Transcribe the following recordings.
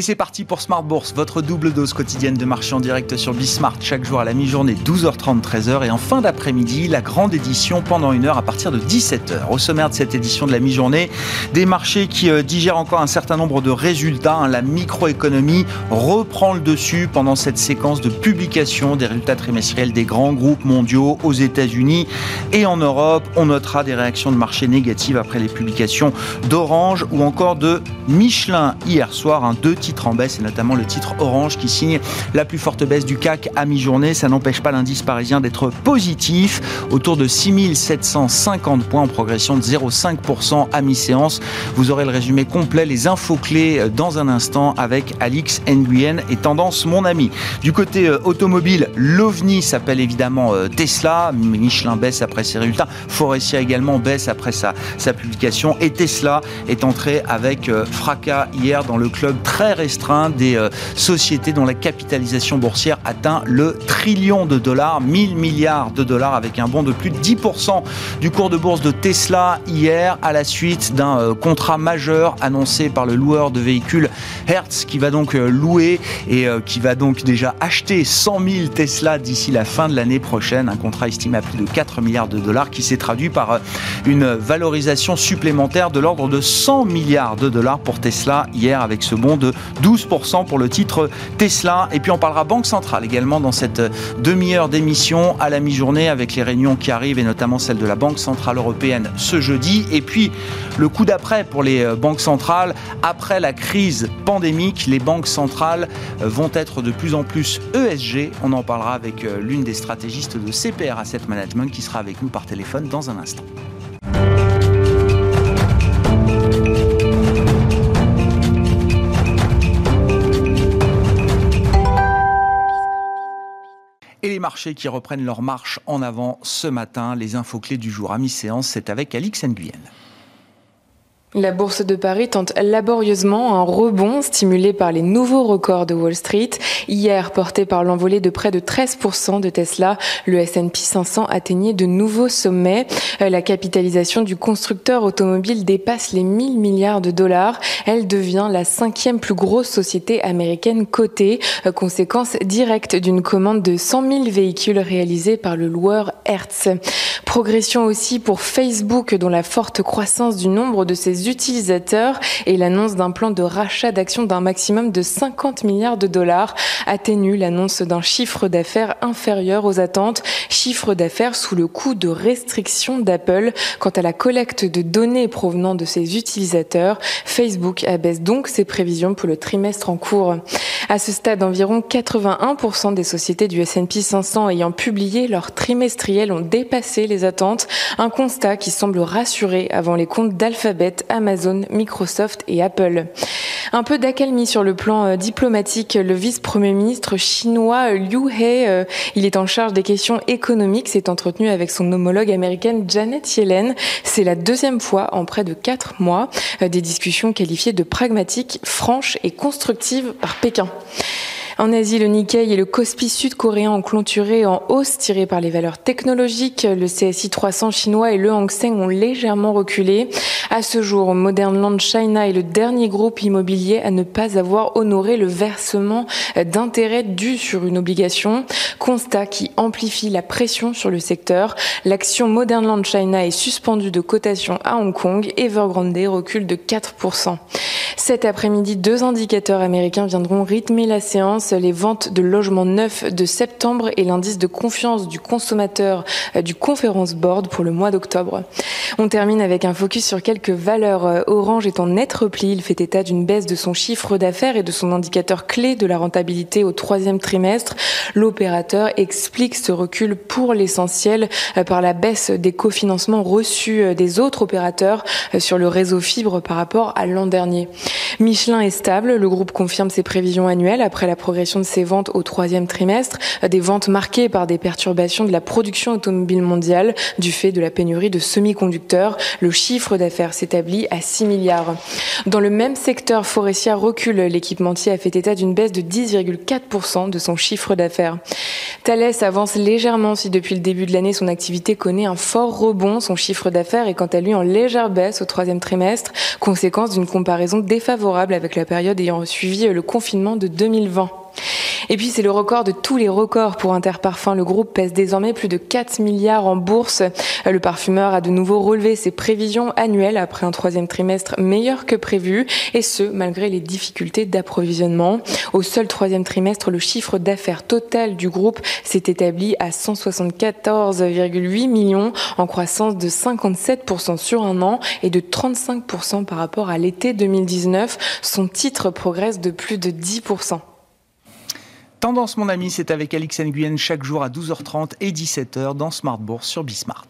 Et c'est parti pour Smart Bourse, votre double dose quotidienne de marché en direct sur Bismart chaque jour à la mi-journée 12h30 13h et en fin d'après-midi la grande édition pendant une heure à partir de 17h. Au sommaire de cette édition de la mi-journée, des marchés qui euh, digèrent encore un certain nombre de résultats. Hein. La microéconomie reprend le dessus pendant cette séquence de publication des résultats trimestriels des grands groupes mondiaux aux États-Unis et en Europe. On notera des réactions de marché négatives après les publications d'Orange ou encore de Michelin hier soir. Un deux titres en baisse et notamment le titre Orange qui signe la plus forte baisse du CAC à mi-journée. Ça n'empêche pas l'indice parisien d'être positif, autour de 6750 points en progression de 0,5% à mi-séance. Vous aurez le résumé complet, les infos clés euh, dans un instant avec Alix Nguyen et Tendance Mon Ami. Du côté euh, automobile, l'OVNI s'appelle évidemment euh, Tesla. Michelin baisse après ses résultats. Forestia également baisse après sa, sa publication. Et Tesla est entré avec fracas hier dans le club très restreint des sociétés dont la capitalisation boursière atteint le trillion de dollars, 1000 milliards de dollars avec un bond de plus de 10% du cours de bourse de Tesla hier à la suite d'un euh, contrat majeur annoncé par le loueur de véhicules Hertz qui va donc euh, louer et euh, qui va donc déjà acheter 100 000 Tesla d'ici la fin de l'année prochaine. Un contrat estimé à plus de 4 milliards de dollars qui s'est traduit par une valorisation supplémentaire de l'ordre de 100 milliards de dollars pour Tesla hier avec ce bond de 12% pour le titre Tesla. Et puis on parlera Banque Centrale également dans cette demi-heure d'émission à la mi-journée avec les réunions qui arrivent et notamment celle de la Banque Centrale Européenne ce jeudi. Et puis le coup d'après pour les euh, banques centrales. Après la crise pandémique, les banques centrales euh, vont être de plus en plus ESG. On en parlera avec euh, l'une des stratégistes de CPR Asset Management qui sera avec nous par téléphone dans un instant. Les marchés qui reprennent leur marche en avant ce matin, les infos clés du jour à mi-séance, c'est avec Alix Nguyen. La bourse de Paris tente laborieusement un rebond stimulé par les nouveaux records de Wall Street. Hier, porté par l'envolée de près de 13% de Tesla, le S&P 500 atteignait de nouveaux sommets. Euh, la capitalisation du constructeur automobile dépasse les 1000 milliards de dollars. Elle devient la cinquième plus grosse société américaine cotée, euh, conséquence directe d'une commande de 100 000 véhicules réalisés par le loueur Hertz. Progression aussi pour Facebook, dont la forte croissance du nombre de ses utilisateurs et l'annonce d'un plan de rachat d'actions d'un maximum de 50 milliards de dollars atténue l'annonce d'un chiffre d'affaires inférieur aux attentes, chiffre d'affaires sous le coup de restriction d'Apple. Quant à la collecte de données provenant de ses utilisateurs, Facebook abaisse donc ses prévisions pour le trimestre en cours. À ce stade, environ 81% des sociétés du S&P 500 ayant publié leur trimestriel ont dépassé les attentes, un constat qui semble rassurer avant les comptes d'Alphabet, Amazon, Microsoft et Apple. Un peu d'accalmie sur le plan euh, diplomatique. Le vice-premier ministre chinois Liu He, euh, il est en charge des questions économiques, s'est entretenu avec son homologue américaine Janet Yellen. C'est la deuxième fois en près de quatre mois. Euh, des discussions qualifiées de pragmatiques, franches et constructives par Pékin. En Asie, le Nikkei et le Kospi sud-coréen ont clôturé en hausse tirée par les valeurs technologiques. Le CSI 300 chinois et le Hang Seng ont légèrement reculé. À ce jour, Modern Land China est le dernier groupe immobilier à ne pas avoir honoré le versement d'intérêts dus sur une obligation. Constat qui amplifie la pression sur le secteur. L'action Modern Land China est suspendue de cotation à Hong Kong. Evergrande recule de 4%. Cet après-midi, deux indicateurs américains viendront rythmer la séance les ventes de logements neufs de septembre et l'indice de confiance du consommateur euh, du Conference Board pour le mois d'octobre. On termine avec un focus sur quelques valeurs. Euh, Orange est en net repli. Il fait état d'une baisse de son chiffre d'affaires et de son indicateur clé de la rentabilité au troisième trimestre. L'opérateur explique ce recul pour l'essentiel euh, par la baisse des cofinancements reçus des autres opérateurs sur le réseau fibre par rapport à l'an dernier. Michelin est stable. Le groupe confirme ses prévisions annuelles après la progression de ses ventes au troisième trimestre, des ventes marquées par des perturbations de la production automobile mondiale du fait de la pénurie de semi-conducteurs. Le chiffre d'affaires s'établit à 6 milliards. Dans le même secteur, Forestia recule. L'équipementier a fait état d'une baisse de 10,4% de son chiffre d'affaires. Thales avance légèrement si depuis le début de l'année son activité connaît un fort rebond. Son chiffre d'affaires est quant à lui en légère baisse au troisième trimestre, conséquence d'une comparaison défavorable avec la période ayant suivi le confinement de 2020. Et puis c'est le record de tous les records pour Interparfum. Le groupe pèse désormais plus de 4 milliards en bourse. Le parfumeur a de nouveau relevé ses prévisions annuelles après un troisième trimestre meilleur que prévu, et ce, malgré les difficultés d'approvisionnement. Au seul troisième trimestre, le chiffre d'affaires total du groupe s'est établi à 174,8 millions, en croissance de 57% sur un an et de 35% par rapport à l'été 2019. Son titre progresse de plus de 10%. Tendance, mon ami, c'est avec Alix Nguyen chaque jour à 12h30 et 17h dans Smart Bourse sur Bismart.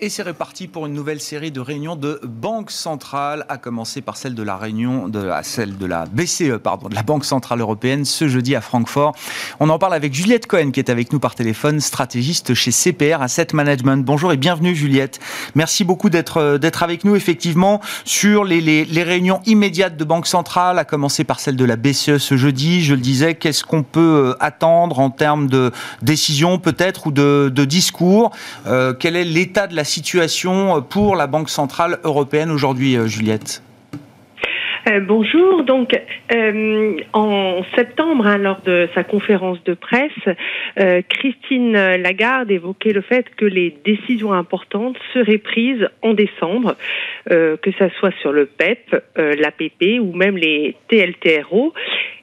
Et c'est reparti pour une nouvelle série de réunions de banques centrales, à commencer par celle de la réunion de celle de la BCE, pardon, de la Banque centrale européenne, ce jeudi à Francfort. On en parle avec Juliette Cohen, qui est avec nous par téléphone, stratégiste chez CPR Asset Management. Bonjour et bienvenue, Juliette. Merci beaucoup d'être euh, d'être avec nous, effectivement, sur les, les, les réunions immédiates de banques centrales, à commencer par celle de la BCE ce jeudi. Je le disais, qu'est-ce qu'on peut euh, attendre en termes de décision, peut-être, ou de, de discours? Euh, Quel est l'état de la situation pour la Banque centrale européenne aujourd'hui, euh, Juliette euh, bonjour. Donc, euh, en septembre, hein, lors de sa conférence de presse, euh, Christine Lagarde évoquait le fait que les décisions importantes seraient prises en décembre, euh, que ça soit sur le PEP, l'APP ou même les TLTRO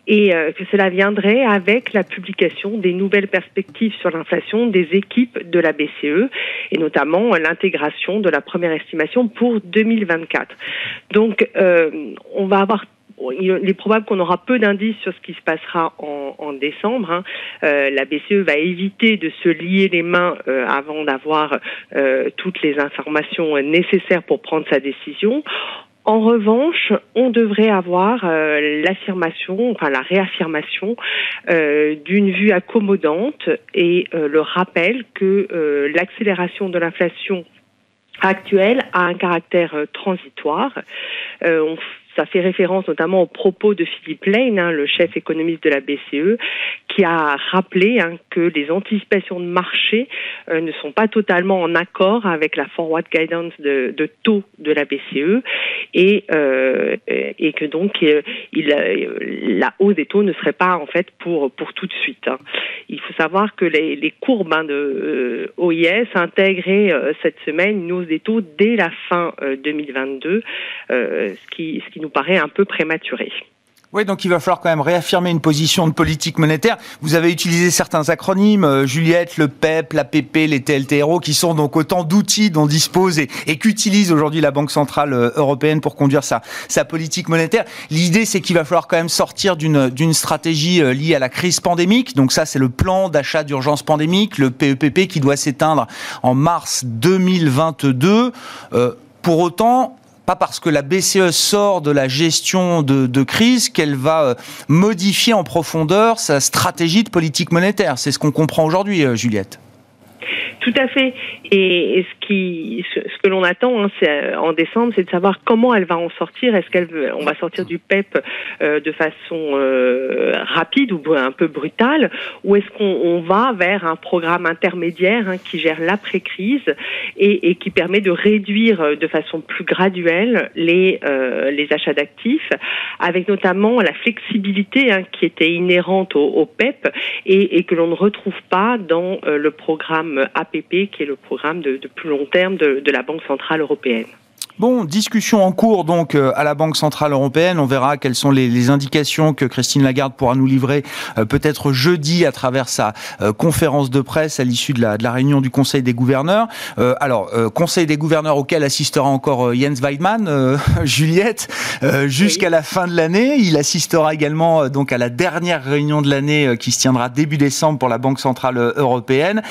et euh, que cela viendrait avec la publication des nouvelles perspectives sur l'inflation des équipes de la BCE et notamment l'intégration de la première estimation pour 2024. Donc euh, on va avoir il est probable qu'on aura peu d'indices sur ce qui se passera en, en décembre. Hein. Euh, la BCE va éviter de se lier les mains euh, avant d'avoir euh, toutes les informations nécessaires pour prendre sa décision. En revanche, on devrait avoir euh, l'affirmation, enfin la réaffirmation euh, d'une vue accommodante et euh, le rappel que l'accélération de l'inflation actuelle a un caractère transitoire. Ça fait référence notamment aux propos de Philippe Lane, hein, le chef économiste de la BCE, qui a rappelé hein, que les anticipations de marché euh, ne sont pas totalement en accord avec la forward guidance de, taux de la BCE et, euh, et que donc euh, la hausse des taux ne serait pas en fait pour pour tout de suite. Hein. Il faut savoir que les, courbes de OIS intégraient cette semaine une hausse des taux dès la fin 2022, ce qui ce qui nous paraît un peu prématuré. Oui, donc il va falloir quand même réaffirmer une position de politique monétaire. Vous avez utilisé certains acronymes, euh, Juliette, le PEP, l'APP, les TLTRO, qui sont donc autant d'outils dont dispose et, qu'utilise aujourd'hui la Banque Centrale euh, Européenne pour conduire sa, politique monétaire. L'idée, c'est qu'il va falloir quand même sortir d'une, stratégie euh, liée à la crise pandémique. Donc ça, c'est le plan d'achat d'urgence pandémique, le PEPP, qui doit s'éteindre en mars 2022. Euh, pour autant, pas parce que la BCE sort de la gestion de, crise qu'elle va euh, modifier en profondeur sa stratégie de politique monétaire. C'est ce qu'on comprend aujourd'hui, euh, Juliette. Tout à fait. Et, ce qui, ce, que l'on attend, hein, euh, en décembre, c'est de savoir comment elle va en sortir. Est-ce qu'elle, on va sortir du PEP euh, de façon euh, rapide ou un peu brutale, ou est-ce qu'on va vers un programme intermédiaire hein, qui gère l'après-crise et, et, qui permet de réduire de façon plus graduelle les euh, les achats d'actifs, avec notamment la flexibilité hein, qui était inhérente au, au PEP et, et, que l'on ne retrouve pas dans le programme Qui est le programme de, plus long terme de la Banque centrale européenne. Bon, discussion en cours donc euh, à la Banque Centrale Européenne. On verra quelles sont les, indications que Christine Lagarde pourra nous livrer euh, peut-être jeudi à travers sa euh, conférence de presse à l'issue de la, de la, réunion du Conseil des gouverneurs. alors, Conseil des gouverneurs auquel assistera encore Jens Weidmann, Juliette, jusqu'à la fin de l'année. Il assistera également donc à la dernière réunion de l'année qui se tiendra début décembre pour la Banque Centrale Européenne.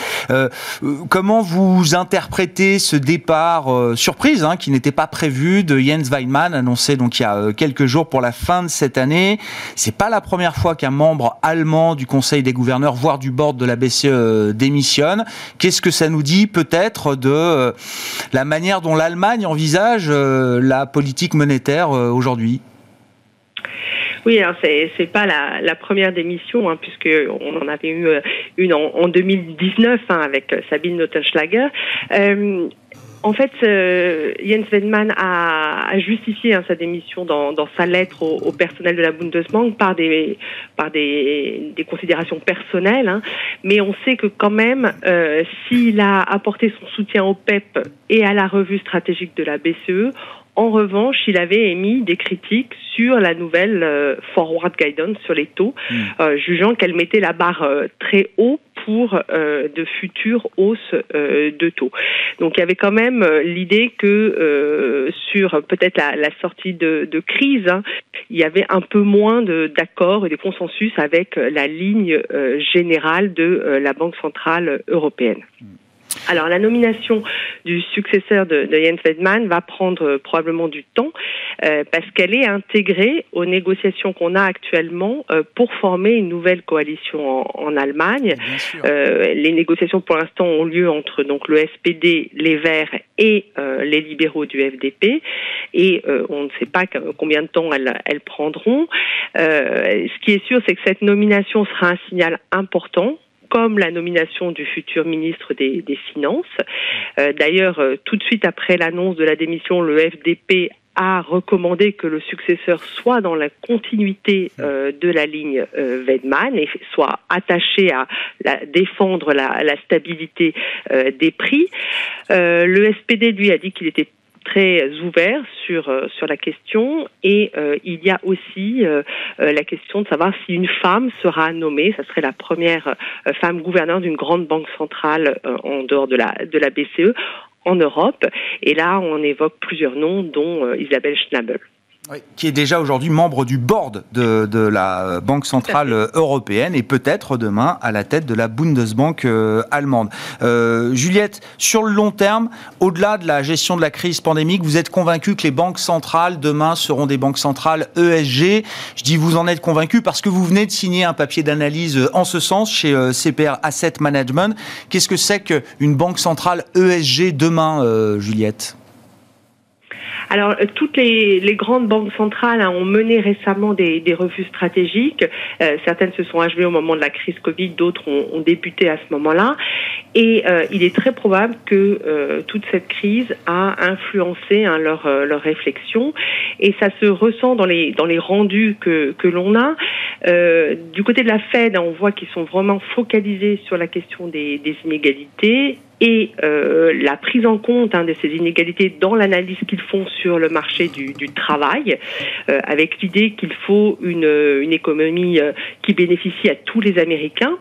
comment vous interprétez ce départ surprise hein, qui n'était pas prévu de Jens Weidmann, annoncé donc il y a euh, quelques jours pour la fin de cette année. C'est pas la première fois qu'un membre allemand du Conseil des gouverneurs, voire du board de la BCE, euh, démissionne. Qu'est-ce que ça nous dit peut-être de euh, la manière dont l'Allemagne envisage la politique monétaire aujourd'hui? Oui, alors c'est pas la, première démission, hein, puisque on en avait eu une en, en 2019 hein, avec Sabine Nottenschlager. Euh, en fait, euh, Jens Weidmann a, justifié hein, sa démission dans, sa lettre au, personnel de la Bundesbank par des par des, considérations personnelles, hein. mais on sait que quand même, euh, s'il a apporté son soutien au PEP e et à la revue stratégique de la BCE, en revanche, il avait émis des critiques sur la nouvelle euh, forward guidance sur les taux, hmm. jugeant qu'elle mettait la barre très haut pour euh, de futures hausses euh, de taux. Donc il y avait quand même euh, l'idée que sur peut-être la, sortie de, crise, hein, il y avait un peu moins d'accords et de consensus avec la ligne générale de la Banque centrale européenne. Hmm. Alors la nomination du successeur de, de Jens Weidmann va prendre probablement du temps euh, parce qu'elle est intégrée aux négociations qu'on a actuellement euh, pour former une nouvelle coalition en, Allemagne. Euh, les négociations pour l'instant ont lieu entre donc le SPD, les Verts et les libéraux du FDP et on ne sait pas combien de temps elles, elles prendront. ce qui est sûr, c'est que cette nomination sera un signal important comme la nomination du futur ministre des, Finances. Euh, d'ailleurs, euh, tout de suite après l'annonce de la démission, le FDP a recommandé que le successeur soit dans la continuité euh, de la ligne euh, Weidmann et soit attaché à défendre la, la stabilité des prix. le SPD lui a dit qu'il était très ouvert sur euh, sur la question. Et euh, il y a aussi euh, la question de savoir si une femme sera nommée, ça serait la première femme gouverneure d'une grande banque centrale en dehors de la de la BCE en Europe. Et là on évoque plusieurs noms dont Isabelle Schnabel qui est déjà aujourd'hui membre du board de, de la Banque Centrale Européenne et peut-être demain à la tête de la Bundesbank euh, allemande. Euh, Juliette, sur le long terme, au-delà de la gestion de la crise pandémique, vous êtes convaincu que les banques centrales demain seront des banques centrales ESG Je dis vous en êtes convaincu parce que vous venez de signer un papier d'analyse en ce sens chez euh, CPR Asset Management. Qu'est-ce que c'est qu'une banque centrale ESG demain, euh, Juliette? Alors, euh, toutes les, grandes banques centrales hein, ont mené récemment des, revues stratégiques. Euh, certaines se sont achevées au moment de la crise Covid, d'autres ont, débuté à ce moment-là. Et euh, il est très probable que toute cette crise a influencé hein, leur, leur réflexion. Et ça se ressent dans les, dans les rendus que, que l'on a. du côté de la Fed, on voit qu'ils sont vraiment focalisés sur la question des, des inégalités et euh, la prise en compte hein, de ces inégalités dans l'analyse qu'ils font sur le marché du, travail, euh, avec l'idée qu'il faut une, économie euh, qui bénéficie à tous les Américains.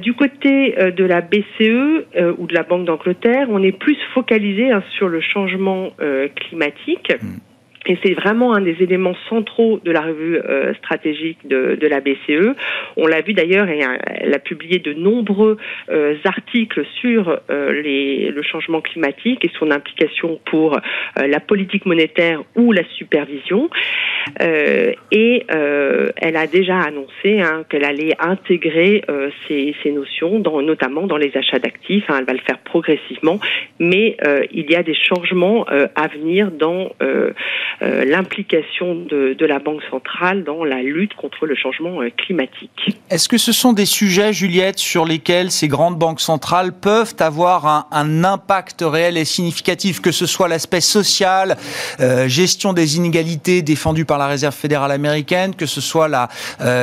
Du côté de la BCE ou de la Banque d'Angleterre, on est plus focalisé hein, sur le changement climatique. Mmh. Et c'est vraiment un des éléments centraux de la revue euh, stratégique de, de, la BCE. On l'a vu d'ailleurs, et elle a publié de nombreux euh, articles sur euh, les, le changement climatique et son implication pour la politique monétaire ou la supervision. et elle a déjà annoncé hein, qu'elle allait intégrer ces, ces, notions, dans, notamment dans les achats d'actifs. Hein, elle va le faire progressivement, mais il y a des changements à venir dans l'implication de, la Banque centrale dans la lutte contre le changement climatique. Est-ce que ce sont des sujets, Juliette, sur lesquels ces grandes banques centrales peuvent avoir un, impact réel et significatif, que ce soit l'aspect social, gestion des inégalités défendues par la Réserve fédérale américaine, que ce soit la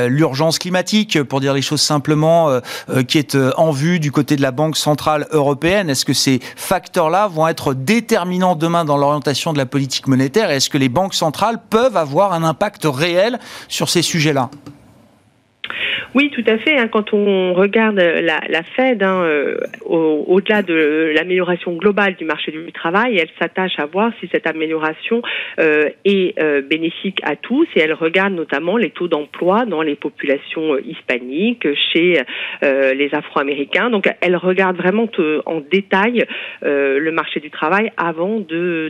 l'urgence climatique, pour dire les choses simplement, qui est en vue du côté de la Banque centrale européenne? Est-ce que ces facteurs-là vont être déterminants demain dans l'orientation de la politique monétaire? Est-ce que les banques centrales peuvent avoir un impact réel sur ces sujets-là oui, tout à fait. Hein. quand on regarde la, la Fed, hein, euh, au-delà de l'amélioration globale du marché du travail, elle s'attache à voir si cette amélioration euh, est euh, bénéfique à tous et elle regarde notamment les taux d'emploi dans les populations hispaniques, chez les Afro-Américains. Donc, elle regarde vraiment en détail le marché du travail avant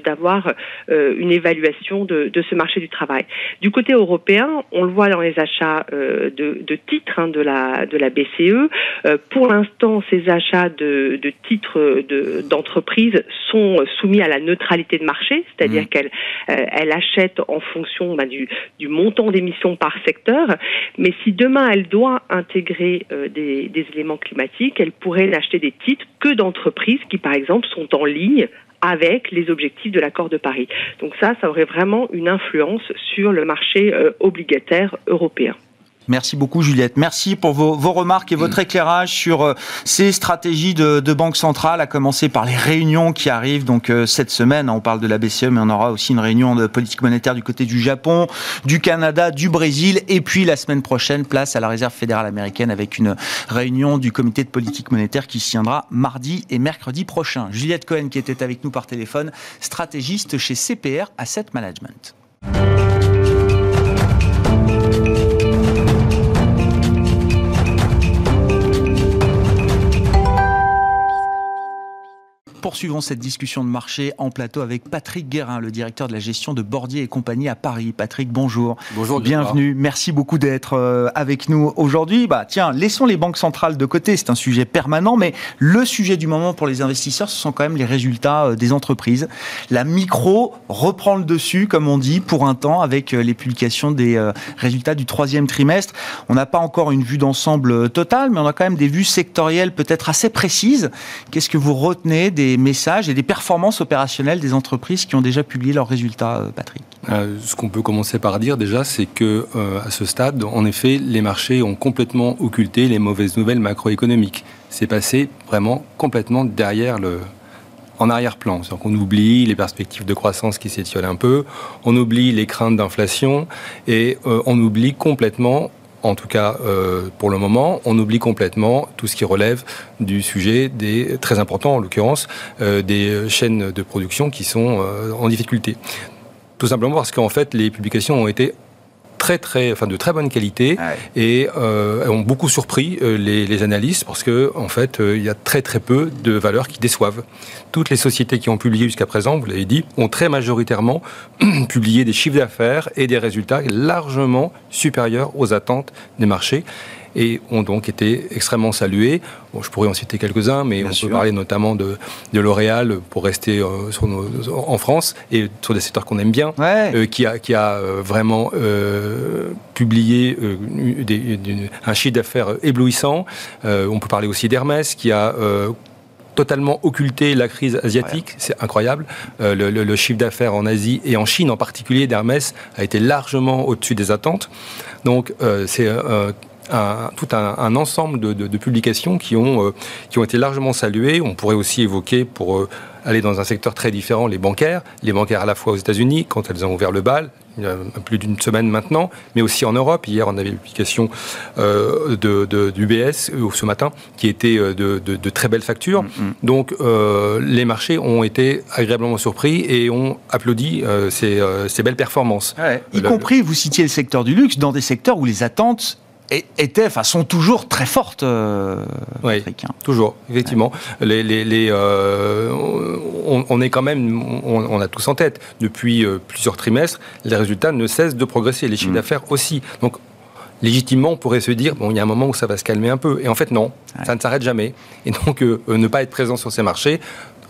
d'avoir une évaluation de, de, ce marché du travail. Du côté européen, on le voit dans les achats de, de titres de la, de la BCE. Euh, pour l'instant, ces achats de, de titres d'entreprise sont soumis à la neutralité de marché, c'est-à-dire mmh. qu'elle euh, elle achète en fonction bah, du, du montant d'émissions par secteur. Mais si demain elle doit intégrer euh, des, des éléments climatiques, elle pourrait n'acheter des titres que d'entreprises qui, par exemple, sont en ligne avec les objectifs de l'accord de Paris. Donc ça, ça aurait vraiment une influence sur le marché obligataire européen. Merci beaucoup Juliette. Merci pour vos, remarques et votre mm. éclairage sur euh, ces stratégies de, banque centrale, à commencer par les réunions qui arrivent donc euh, cette semaine. On parle de la BCE, mais on aura aussi une réunion de politique monétaire du côté du Japon, du Canada, du Brésil, et puis la semaine prochaine, place à la Réserve fédérale américaine avec une réunion du comité de politique monétaire qui se tiendra mardi et mercredi prochain. Juliette Cohen qui était avec nous par téléphone, stratégiste chez CPR Asset Management. Poursuivons cette discussion de marché en plateau avec Patrick Guérin, le directeur de la gestion de Bordier et compagnie à Paris. Patrick, bonjour. Bonjour. Bienvenue. Merci beaucoup d'être euh, avec nous aujourd'hui. Bah, tiens, laissons les banques centrales de côté. C'est un sujet permanent, mais le sujet du moment pour les investisseurs, ce sont quand même les résultats euh, des entreprises. La micro reprend le dessus, comme on dit, pour un temps, avec euh, les publications des résultats du troisième trimestre. On n'a pas encore une vue d'ensemble totale, mais on a quand même des vues sectorielles peut-être assez précises. Qu'est-ce que vous retenez des messages et des performances opérationnelles des entreprises qui ont déjà publié leurs résultats, euh, Patrick euh, Ce qu'on peut commencer par dire déjà, c'est que euh, à ce stade, en effet, les marchés ont complètement occulté les mauvaises nouvelles macroéconomiques. C'est passé vraiment complètement derrière le, en arrière-plan. cest qu'on oublie les perspectives de croissance qui s'étiolent un peu, on oublie les craintes d'inflation et on oublie complètement en tout cas euh, pour le moment, on oublie complètement tout ce qui relève du sujet des très important en l'occurrence euh, des chaînes de production qui sont euh, en difficulté. Tout simplement parce qu'en fait les publications ont été très très, enfin de très bonne qualité. Et euh, ont beaucoup surpris euh, les, les, analystes parce que en fait euh, il y a très très peu de valeurs qui déçoivent. Toutes les sociétés qui ont publié jusqu'à présent, vous l'avez dit, ont très majoritairement publié des chiffres d'affaires et des résultats largement supérieurs aux attentes des marchés et ont donc été extrêmement salués. Bon, je pourrais en citer quelques-uns, mais on peut parler notamment de, de L'Oréal pour rester euh, sur nos, en France et sur des secteurs qu'on aime bien, euh, qui a, qui a euh, vraiment publié des, un chiffre d'affaires éblouissant. on peut parler aussi d'Hermès, qui a totalement occulté la crise asiatique, c'est incroyable. le, le, chiffre d'affaires en Asie et en Chine en particulier d'Hermès a été largement au-dessus des attentes. Donc c'est tout un, ensemble de, publications qui ont, euh, qui ont été largement saluées. On pourrait aussi évoquer, pour euh, aller dans un secteur très différent, les bancaires. Les bancaires à la fois aux États-Unis, quand elles ont ouvert le bal, il y a plus d'une semaine maintenant, mais aussi en Europe. Hier, on avait une publication euh, de, d'UBS ce matin qui était de, très belles factures. Mm-hmm. Donc, les marchés ont été agréablement surpris et ont applaudi ces, ces, belles performances. y compris, vous citiez le secteur du luxe, dans des secteurs où les attentes étaient, enfin, sont toujours très fortes. Euh, oui, hein. toujours, effectivement. Les, les, euh, on, est quand même, on, a tous en tête, depuis euh, plusieurs trimestres, les résultats ne cessent de progresser, les chiffres mm. d'affaires aussi. Donc, légitimement, on pourrait se dire, bon, il y a un moment où ça va se calmer un peu. Et en fait, non, ça ne s'arrête jamais. Et donc, ne pas être présent sur ces marchés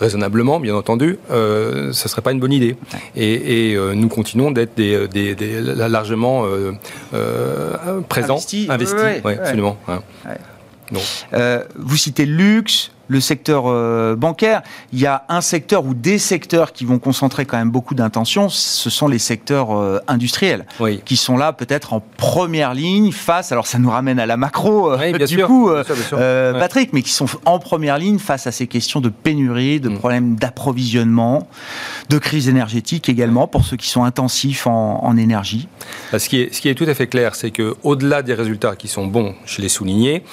raisonnablement, bien entendu, ce ne serait pas une bonne idée. Et, nous continuons d'être des, largement présents, investis, absolument. vous citez le luxe, le secteur euh, bancaire. Il y a un secteur ou des secteurs qui vont concentrer quand même beaucoup d'intention, ce sont les secteurs euh, industriels, qui sont là peut-être en première ligne face, alors ça nous ramène à la macro euh, du coup, Patrick, mais qui sont en première ligne face à ces questions de pénurie, de mm. problèmes d'approvisionnement, de crise énergétique également, pour ceux qui sont intensifs en, énergie. Ce qui, est, ce qui est tout à fait clair, c'est qu'au-delà des résultats qui sont bons, je l'ai souligné,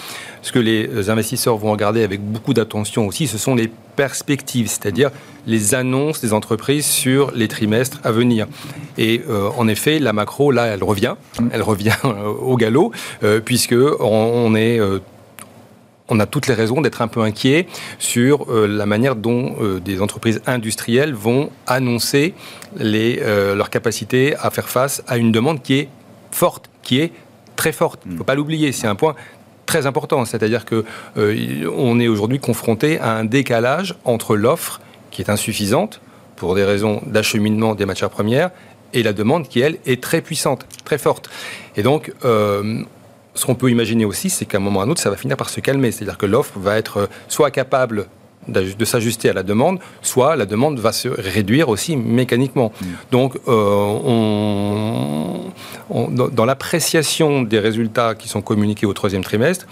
ce que les investisseurs vont regarder avec beaucoup d'attention aussi, ce sont les perspectives, c'est-à-dire les annonces des entreprises sur les trimestres à venir. Et euh, en effet, la macro, là, elle revient, elle revient euh, au galop, euh, puisque on, est on a toutes les raisons d'être un peu inquiet sur la manière dont des entreprises industrielles vont annoncer les, leur capacité à faire face à une demande qui est forte, qui est très forte. Il ne faut pas l'oublier, c'est un point très important. C'est-à-dire que euh, on est aujourd'hui confronté à un décalage entre l'offre qui est insuffisante pour des raisons d'acheminement des matières premières et la demande qui, elle, est très puissante, très forte. Et donc, euh, ce qu'on peut imaginer aussi, c'est qu'à un moment ou à un autre, ça va finir par se calmer. C'est-à-dire que l'offre va être soit capable de s'ajuster à la demande, soit la demande va se réduire aussi mécaniquement. Mm. Donc, euh, dans l'appréciation des résultats qui sont communiqués au troisième trimestre,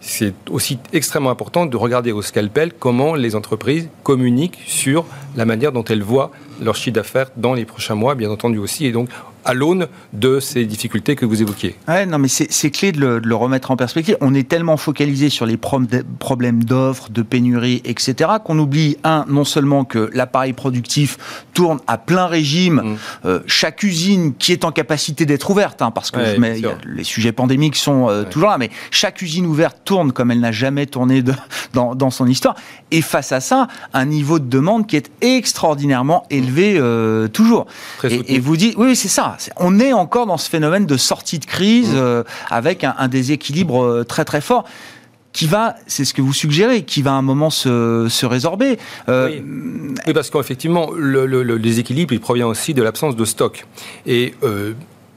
c'est aussi extrêmement important de regarder au scalpel comment les entreprises communiquent sur la manière dont elles voient leur chiffre d'affaires dans les prochains mois, bien entendu aussi. Et donc, à l'aune de ces difficultés que vous évoquiez. Ouais, non, mais c'est clé de le, remettre en perspective. On est tellement focalisé sur les problèmes d'offres, de pénurie, etc., qu'on oublie, un, non seulement que l'appareil productif tourne à plein régime, mm. euh, chaque usine qui est en capacité d'être ouverte, hein, parce que je mets, les sujets pandémiques sont euh, toujours là, mais chaque usine ouverte tourne comme elle n'a jamais tourné de, dans, dans, son histoire. Et face à ça, un niveau de demande qui est extraordinairement élevé euh, toujours. Et, et, vous dites, oui, c'est ça on est encore dans ce phénomène de sortie de crise mm. euh, avec un, déséquilibre euh, très très fort qui va, c'est ce que vous suggérez, qui va à un moment se, résorber. Euh, oui. parce qu'effectivement, le, déséquilibre, il provient aussi de l'absence de stock. Et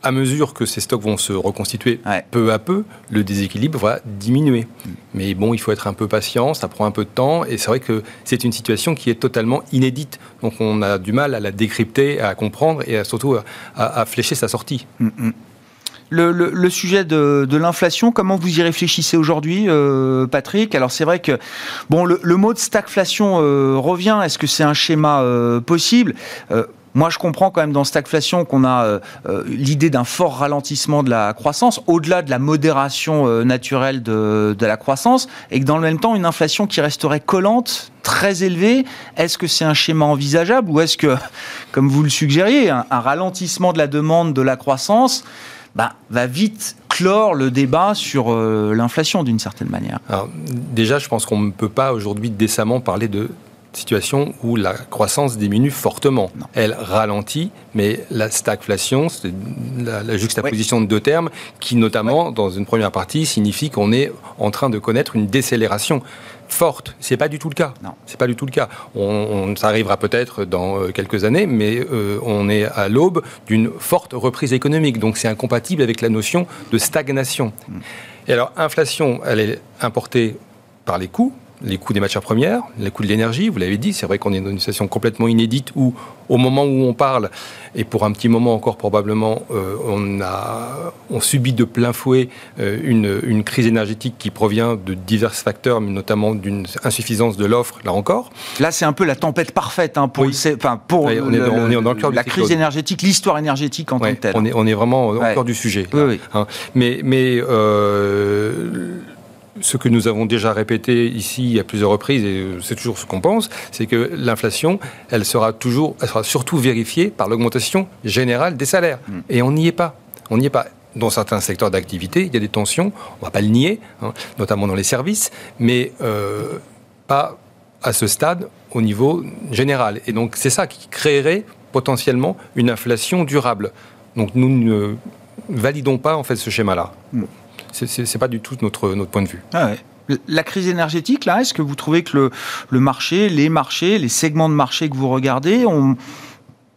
à mesure que ces stocks vont se reconstituer peu à peu, le déséquilibre va diminuer. Mm. Mais bon, il faut être un peu patient, ça prend un peu de temps, et c'est vrai que c'est une situation qui est totalement inédite. Donc on a du mal à la décrypter, à comprendre et surtout à, flécher sa sortie. Mm, mm. Le, sujet de, l'inflation, comment vous y réfléchissez aujourd'hui, euh, Patrick? Alors c'est vrai que bon, le, mot de stagflation euh, revient. Est-ce que c'est un schéma euh, possible? Moi, je comprends quand même dans cette inflation qu'on a euh, euh, l'idée d'un fort ralentissement de la croissance, au-delà de la modération euh, naturelle de, la croissance, et que dans le même temps, une inflation qui resterait collante, très élevée. Est-ce que c'est un schéma envisageable ou est-ce que, comme vous le suggériez, un, ralentissement de la demande de la croissance bah, va vite clore le débat sur l'inflation d'une certaine manière? déjà, je pense qu'on ne peut pas aujourd'hui décemment parler de situation où la croissance diminue fortement. Elle ralentit, mais la stagflation, c'est la, juxtaposition de deux termes qui, notamment, dans une première partie, signifie qu'on est en train de connaître une décélération forte. C'est pas du tout le cas. Non. C'est pas du tout le cas. On, ça arrivera peut-être dans euh, quelques années, mais euh, on est à l'aube d'une forte reprise économique. Donc c'est incompatible avec la notion de stagnation. Mm. Et alors, inflation, elle est importée par les coûts, les coûts des matières premières, les coûts de l'énergie, vous l'avez dit, c'est vrai qu'on est dans une situation complètement inédite où, au moment où on parle, et pour un petit moment encore probablement, euh, on, a, on subit de plein fouet euh, une, crise énergétique qui provient de divers facteurs, mais notamment d'une insuffisance de l'offre, là encore. Là, c'est un peu la tempête parfaite hein, pour, enfin, pour la crise énergétique, l'histoire énergétique en tant que telle. On est, on est vraiment au cœur du sujet. Hein. Mais, mais euh, ce que nous avons déjà répété ici à plusieurs reprises, et c'est toujours ce qu'on pense, c'est que l'inflation, elle sera toujours, elle sera surtout vérifiée par l'augmentation générale des salaires. Hmm. Et on n'y est pas. On n'y est pas. Dans certains secteurs d'activité, il y a des tensions, on ne va pas le nier, hein, notamment dans les services, mais euh, pas à ce stade au niveau général. Et donc c'est ça qui créerait potentiellement une inflation durable. Donc nous ne validons pas en fait ce schéma-là. Hmm c'est pas du tout notre, notre point de vue. Ah La crise énergétique, là, est-ce que vous trouvez que le, le marché, les marchés, les segments de marché que vous regardez ont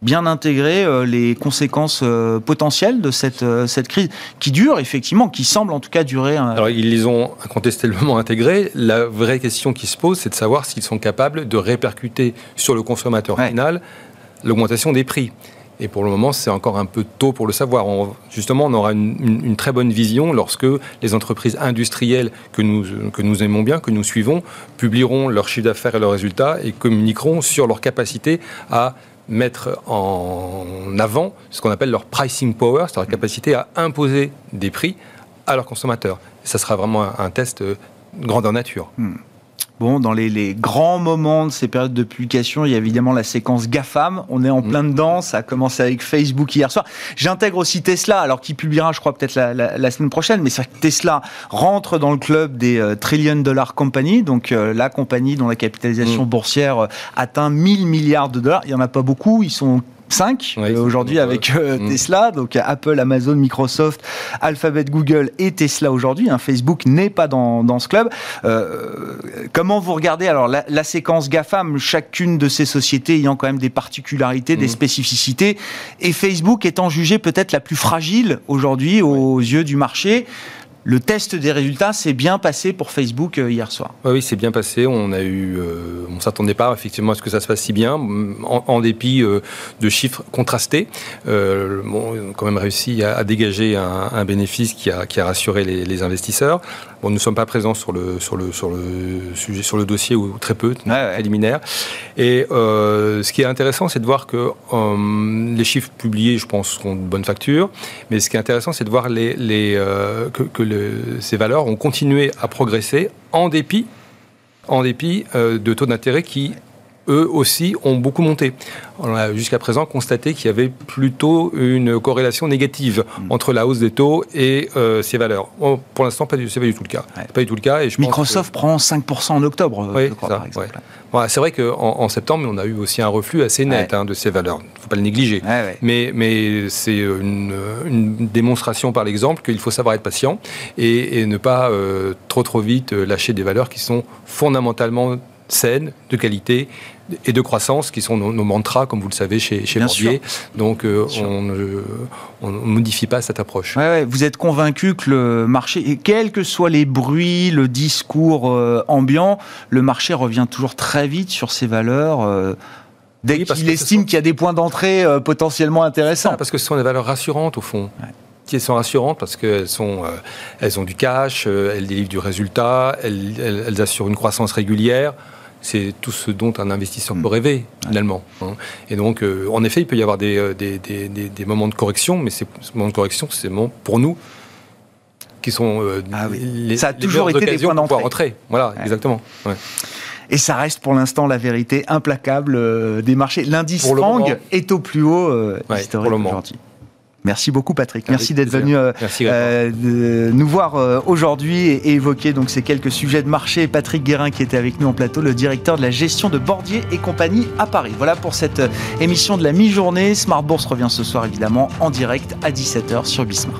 bien intégré euh, les conséquences euh, potentielles de cette, euh, cette crise qui dure effectivement, qui semble en tout cas durer. Alors ils les ont incontestablement intégrés. La vraie question qui se pose, c'est de savoir s'ils sont capables de répercuter sur le consommateur final l'augmentation des prix. Et pour le moment, c'est encore un peu tôt pour le savoir. justement, on aura une, une, très bonne vision lorsque les entreprises industrielles que nous, aimons bien, que nous suivons, publieront leur chiffre d'affaires et leurs résultats et communiqueront sur leur capacité à mettre en avant ce qu'on appelle leur pricing power, c'est-à-dire la capacité à imposer des prix à leurs consommateurs. ça sera vraiment un, test euh, grandeur nature. Hmm. Bon, dans les, grands moments de ces périodes de publication, il y a évidemment la séquence GAFAM. On est en plein dedans. Ça a commencé avec Facebook hier soir. J'intègre aussi Tesla, alors qui publiera, je crois, peut-être la, semaine prochaine. Mais c'est que Tesla rentre dans le club des euh, trillion dollar company, donc euh, la compagnie dont la capitalisation mm. boursière euh, atteint 1000 milliards de dollars. Il y en a pas beaucoup. Ils sont 5 euh, aujourd'hui avec euh, mm. Tesla, donc Apple, Amazon, Microsoft, Alphabet, Google et Tesla aujourd'hui. Hein, Facebook n'est pas dans, dans, ce club. Euh, comment vous regardez alors la, la, séquence GAFAM, chacune de ces sociétés ayant quand même des particularités, des mm. spécificités, et Facebook étant jugée peut-être la plus fragile aujourd'hui aux yeux du marché le test des résultats s'est bien passé pour Facebook euh, hier soir. Oui, c'est bien passé. On a eu, euh, s'attendait pas effectivement à ce que ça se passe si bien, en, dépit euh, de chiffres contrastés. Euh, bon, on a quand même réussi à, dégager un, bénéfice qui a rassuré les, investisseurs. Bon, nous ne sommes pas présents sur le, sur le, sur le sujet, sur le dossier ou très peu, préliminaire. Et ce qui est intéressant, c'est de voir que les chiffres publiés, je pense, seront de bonne facture. Mais ce qui est intéressant, c'est de voir les, les que, que ces valeurs ont continué à progresser en dépit, en dépit euh, de taux d'intérêt qui eux aussi ont beaucoup monté. On a jusqu'à présent constaté qu'il y avait plutôt une corrélation négative mm. entre la hausse des taux et euh, ces valeurs. pour l'instant, ce n'est pas du tout le cas. Pas du tout le cas. Et je Microsoft prend 5% en octobre, oui, par exemple c'est vrai qu'en en, septembre, on a eu aussi un reflux assez net hein, de ces valeurs. Il ne faut pas le négliger. Mais, mais c'est une, démonstration par l'exemple qu'il faut savoir être patient et, ne pas euh, trop trop vite euh, lâcher des valeurs qui sont fondamentalement saines, de qualité et de croissance, qui sont nos, mantras, comme vous le savez, chez, chez Mordier. Donc, euh, on ne modifie pas cette approche. vous êtes convaincu que le marché, et quels que soient les bruits, le discours euh, ambiant, le marché revient toujours très vite sur ses valeurs euh, dès qu'il estime qu'il y a des points d'entrée potentiellement intéressants. parce que ce sont des valeurs rassurantes, au fond. Elles sont rassurantes parce qu'elles sont, elles ont du cash, elles délivrent du résultat, elles assurent une croissance régulière c'est tout ce dont un investisseur mm. peut rêver, finalement. Hein. Et donc, euh, en effet, il peut y avoir des, euh, des, des, des, moments de correction, mais ces moments de correction, c'est moments, pour nous, qui sont euh, ah les, ça a toujours été des points d'entrée. Voilà, exactement. Et ça reste pour l'instant la vérité implacable des marchés. L'indice Frank est au plus haut historique aujourd'hui. Merci beaucoup Patrick. Merci d'être venu euh, euh, nous voir euh, aujourd'hui et, évoquer donc ces quelques sujets de marché. Patrick Guérin qui était avec nous en plateau, le directeur de la gestion de Bordier et compagnie à Paris. Voilà pour cette émission de la mi-journée. Smart Bourse revient ce soir évidemment en direct à 17h sur Bismart.